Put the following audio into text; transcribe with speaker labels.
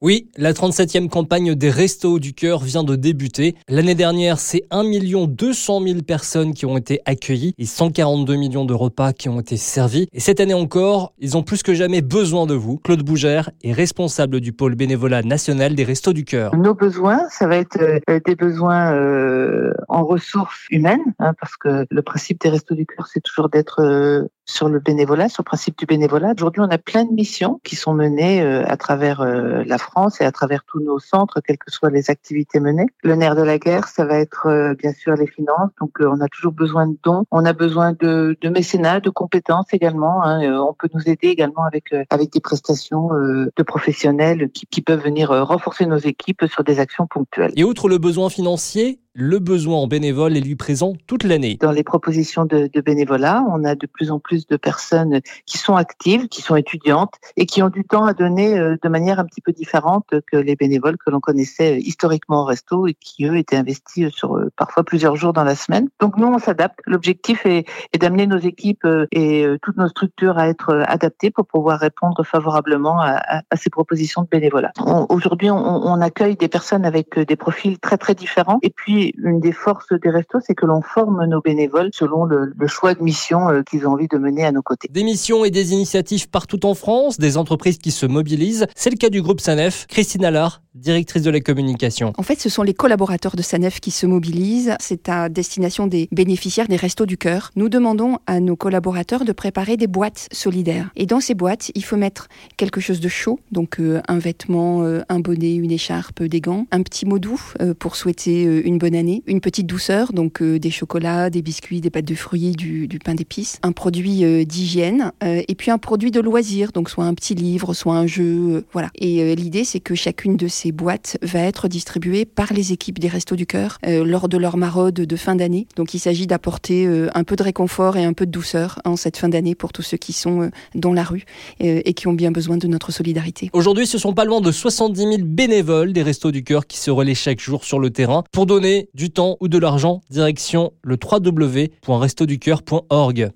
Speaker 1: Oui, la 37e campagne des Restos du Cœur vient de débuter. L'année dernière, c'est 1 200 000 personnes qui ont été accueillies et 142 millions de repas qui ont été servis. Et cette année encore, ils ont plus que jamais besoin de vous. Claude Bougère est responsable du pôle bénévolat national des Restos du Cœur.
Speaker 2: Nos besoins, ça va être euh, des besoins euh, en ressources humaines, hein, parce que le principe des Restos du Cœur, c'est toujours d'être euh, sur le bénévolat, sur le principe du bénévolat. Aujourd'hui, on a plein de missions qui sont menées à travers la France France et à travers tous nos centres, quelles que soient les activités menées. Le nerf de la guerre, ça va être euh, bien sûr les finances. Donc euh, on a toujours besoin de dons, on a besoin de, de mécénat, de compétences également. Hein. Euh, on peut nous aider également avec avec des prestations de professionnels qui, qui peuvent venir renforcer nos équipes sur des actions ponctuelles.
Speaker 1: Et outre le besoin financier, le besoin en bénévole est lui présent toute l'année.
Speaker 2: Dans les propositions de, bénévolat, on a de plus en plus de personnes qui sont actives, qui sont étudiantes et qui ont du temps à donner euh, de manière un petit peu différente que les bénévoles que l'on connaissait historiquement au resto et qui, eux, étaient investis sur euh, parfois plusieurs jours dans la semaine. Donc nous, on s'adapte. L'objectif est, d'amener nos équipes euh, et toutes nos structures à être adaptées pour pouvoir répondre favorablement à, à ces propositions de bénévolat. Aujourd'hui, on, on accueille des personnes avec des profils très très différents et puis une des forces des restos, c'est que l'on forme nos bénévoles selon le, choix de mission euh, qu'ils ont envie de mener à nos côtés.
Speaker 1: Des missions et des initiatives partout en France, des entreprises qui se mobilisent. C'est le cas du groupe Sanef. Christine Allard, directrice de la communication.
Speaker 3: En fait, ce sont les collaborateurs de Sanef qui se mobilisent. C'est à destination des bénéficiaires des Restos du Cœur. Nous demandons à nos collaborateurs de préparer des boîtes solidaires. Et dans ces boîtes, il faut mettre quelque chose de chaud, donc euh, un vêtement, euh, un bonnet, une écharpe, des gants, un petit mot doux pour souhaiter une bonne année, une petite douceur, donc euh, des chocolats, des biscuits, des pâtes de fruits, du, pain d'épices, un produit euh, d'hygiène euh, et puis un produit de loisir, donc soit un petit livre, soit un jeu, voilà. Et l'idée c'est que chacune de ces boîtes va être distribuée par les équipes des Restos du Cœur lors de leur maraude de fin d'année. Donc il s'agit d'apporter un peu de réconfort et un peu de douceur en cette fin d'année pour tous ceux qui sont dans la rue et qui ont bien besoin de notre solidarité.
Speaker 1: Aujourd'hui, ce sont pas loin de 70 000 bénévoles des Restos du Cœur qui se relaient chaque jour sur le terrain pour donner du temps ou de l'argent, direction le www.restoducœur.org.